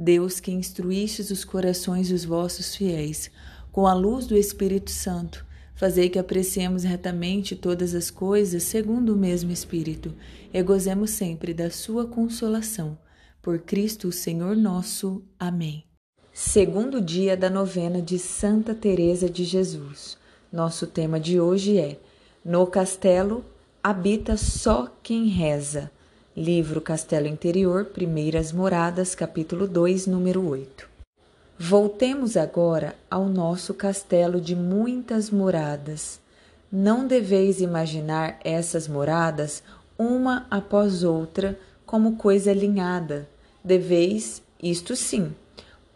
Deus que instruístes os corações dos vossos fiéis, com a luz do Espírito Santo, fazei que apreciemos retamente todas as coisas segundo o mesmo Espírito, e gozemos sempre da sua consolação. Por Cristo, o Senhor nosso. Amém. Segundo dia da novena de Santa Teresa de Jesus. Nosso tema de hoje é: No castelo habita só quem reza. Livro Castelo Interior, Primeiras Moradas, capítulo 2, número 8. Voltemos agora ao nosso castelo de muitas moradas. Não deveis imaginar essas moradas uma após outra como coisa alinhada. Deveis, isto sim,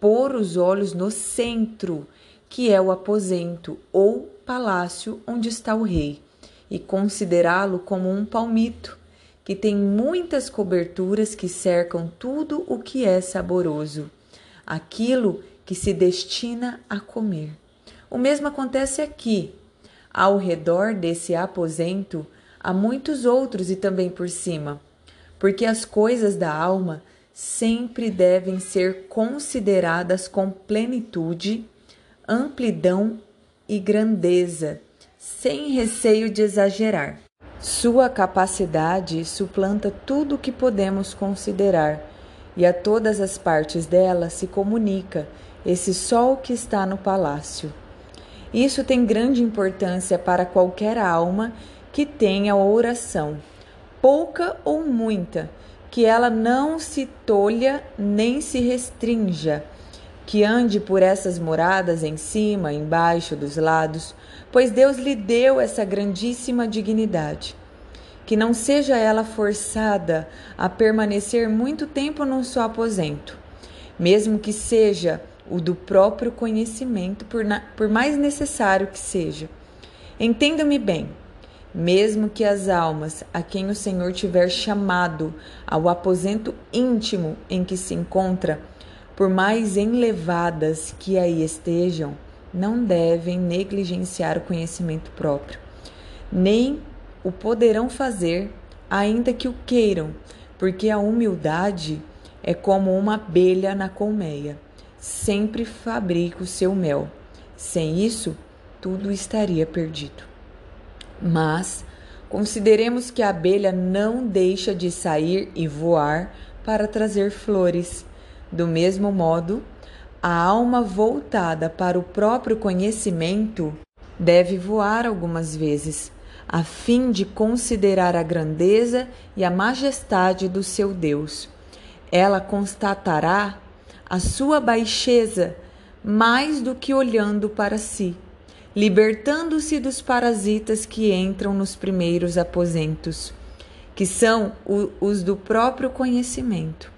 pôr os olhos no centro, que é o aposento ou palácio onde está o rei, e considerá-lo como um palmito que tem muitas coberturas que cercam tudo o que é saboroso, aquilo que se destina a comer. O mesmo acontece aqui. Ao redor desse aposento há muitos outros e também por cima, porque as coisas da alma sempre devem ser consideradas com plenitude, amplidão e grandeza, sem receio de exagerar. Sua capacidade suplanta tudo o que podemos considerar, e a todas as partes dela se comunica esse sol que está no palácio. Isso tem grande importância para qualquer alma que tenha oração, pouca ou muita, que ela não se tolha nem se restrinja, que ande por essas moradas em cima, embaixo, dos lados, pois Deus lhe deu essa grandíssima dignidade. Que não seja ela forçada a permanecer muito tempo no seu aposento, mesmo que seja o do próprio conhecimento, por, na, por mais necessário que seja. Entenda-me bem, mesmo que as almas a quem o Senhor tiver chamado ao aposento íntimo em que se encontra, por mais enlevadas que aí estejam, não devem negligenciar o conhecimento próprio, nem o poderão fazer, ainda que o queiram, porque a humildade é como uma abelha na colmeia, sempre fabrica o seu mel. Sem isso, tudo estaria perdido. Mas consideremos que a abelha não deixa de sair e voar para trazer flores. Do mesmo modo, a alma voltada para o próprio conhecimento deve voar algumas vezes, a fim de considerar a grandeza e a majestade do seu Deus. Ela constatará a sua baixeza mais do que olhando para si, libertando-se dos parasitas que entram nos primeiros aposentos, que são os do próprio conhecimento.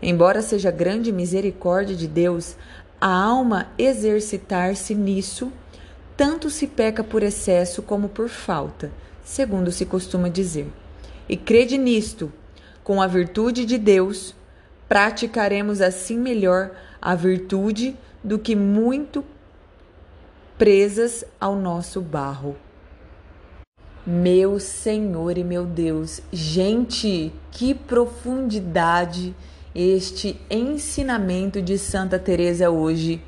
Embora seja grande misericórdia de Deus, a alma exercitar-se nisso, tanto se peca por excesso como por falta, segundo se costuma dizer. E crede nisto, com a virtude de Deus, praticaremos assim melhor a virtude do que muito presas ao nosso barro. Meu Senhor e meu Deus, gente, que profundidade! este ensinamento de Santa Teresa hoje.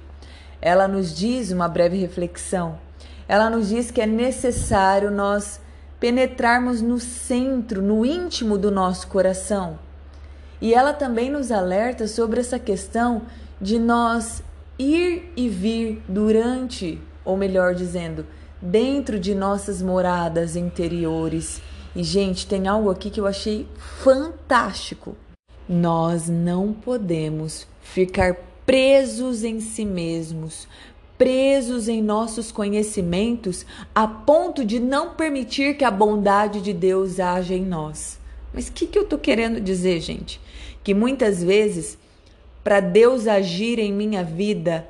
Ela nos diz uma breve reflexão. Ela nos diz que é necessário nós penetrarmos no centro, no íntimo do nosso coração. E ela também nos alerta sobre essa questão de nós ir e vir durante, ou melhor dizendo, dentro de nossas moradas interiores. E gente, tem algo aqui que eu achei fantástico. Nós não podemos ficar presos em si mesmos, presos em nossos conhecimentos, a ponto de não permitir que a bondade de Deus haja em nós. Mas o que, que eu estou querendo dizer, gente? Que muitas vezes para Deus agir em minha vida,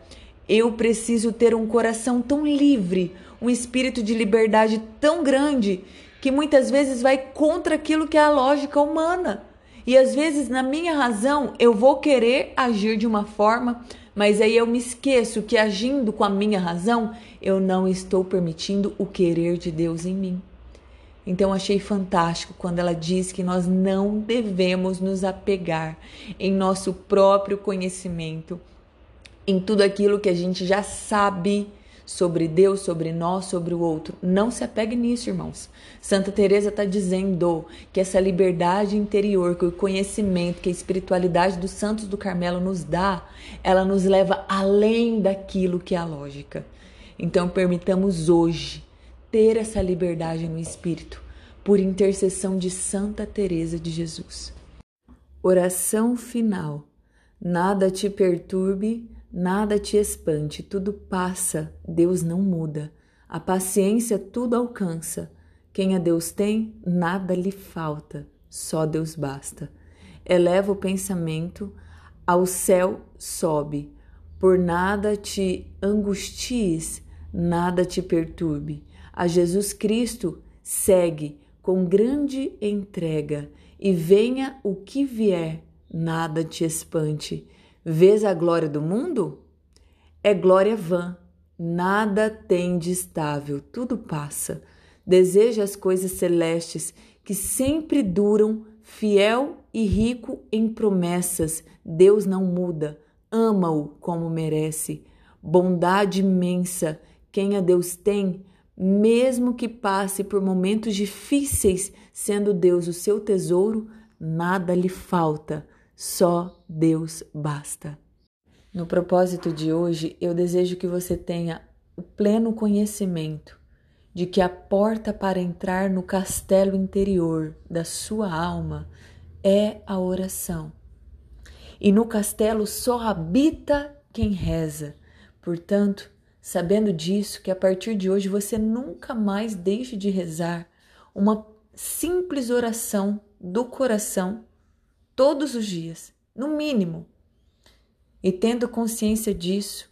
eu preciso ter um coração tão livre, um espírito de liberdade tão grande que muitas vezes vai contra aquilo que é a lógica humana. E às vezes, na minha razão, eu vou querer agir de uma forma, mas aí eu me esqueço que agindo com a minha razão, eu não estou permitindo o querer de Deus em mim. Então achei fantástico quando ela diz que nós não devemos nos apegar em nosso próprio conhecimento, em tudo aquilo que a gente já sabe sobre Deus, sobre nós, sobre o outro. Não se apegue nisso, irmãos. Santa Teresa está dizendo que essa liberdade interior, que o conhecimento, que a espiritualidade dos santos do Carmelo nos dá, ela nos leva além daquilo que é a lógica. Então permitamos hoje ter essa liberdade no espírito por intercessão de Santa Teresa de Jesus. Oração final. Nada te perturbe, nada te espante, tudo passa, Deus não muda. A paciência tudo alcança. Quem a Deus tem, nada lhe falta, só Deus basta. Eleva o pensamento, ao céu sobe. Por nada te angusties, nada te perturbe. A Jesus Cristo segue com grande entrega e venha o que vier, nada te espante. Vês a glória do mundo? É glória vã, nada tem de estável, tudo passa. Deseja as coisas celestes que sempre duram, fiel e rico em promessas. Deus não muda, ama-o como merece. Bondade imensa, quem a Deus tem, mesmo que passe por momentos difíceis, sendo Deus o seu tesouro, nada lhe falta só Deus basta. No propósito de hoje, eu desejo que você tenha o pleno conhecimento de que a porta para entrar no castelo interior da sua alma é a oração. E no castelo só habita quem reza. Portanto, sabendo disso, que a partir de hoje você nunca mais deixe de rezar uma simples oração do coração todos os dias, no mínimo. E tendo consciência disso,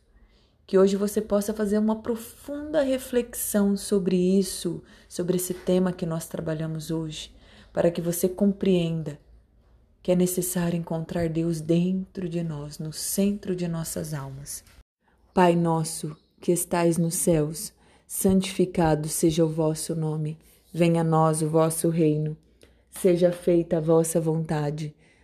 que hoje você possa fazer uma profunda reflexão sobre isso, sobre esse tema que nós trabalhamos hoje, para que você compreenda que é necessário encontrar Deus dentro de nós, no centro de nossas almas. Pai nosso, que estais nos céus, santificado seja o vosso nome. Venha a nós o vosso reino. Seja feita a vossa vontade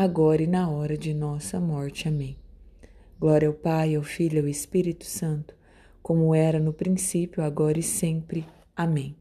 agora e na hora de nossa morte. Amém. Glória ao Pai, ao Filho e ao Espírito Santo, como era no princípio, agora e sempre. Amém.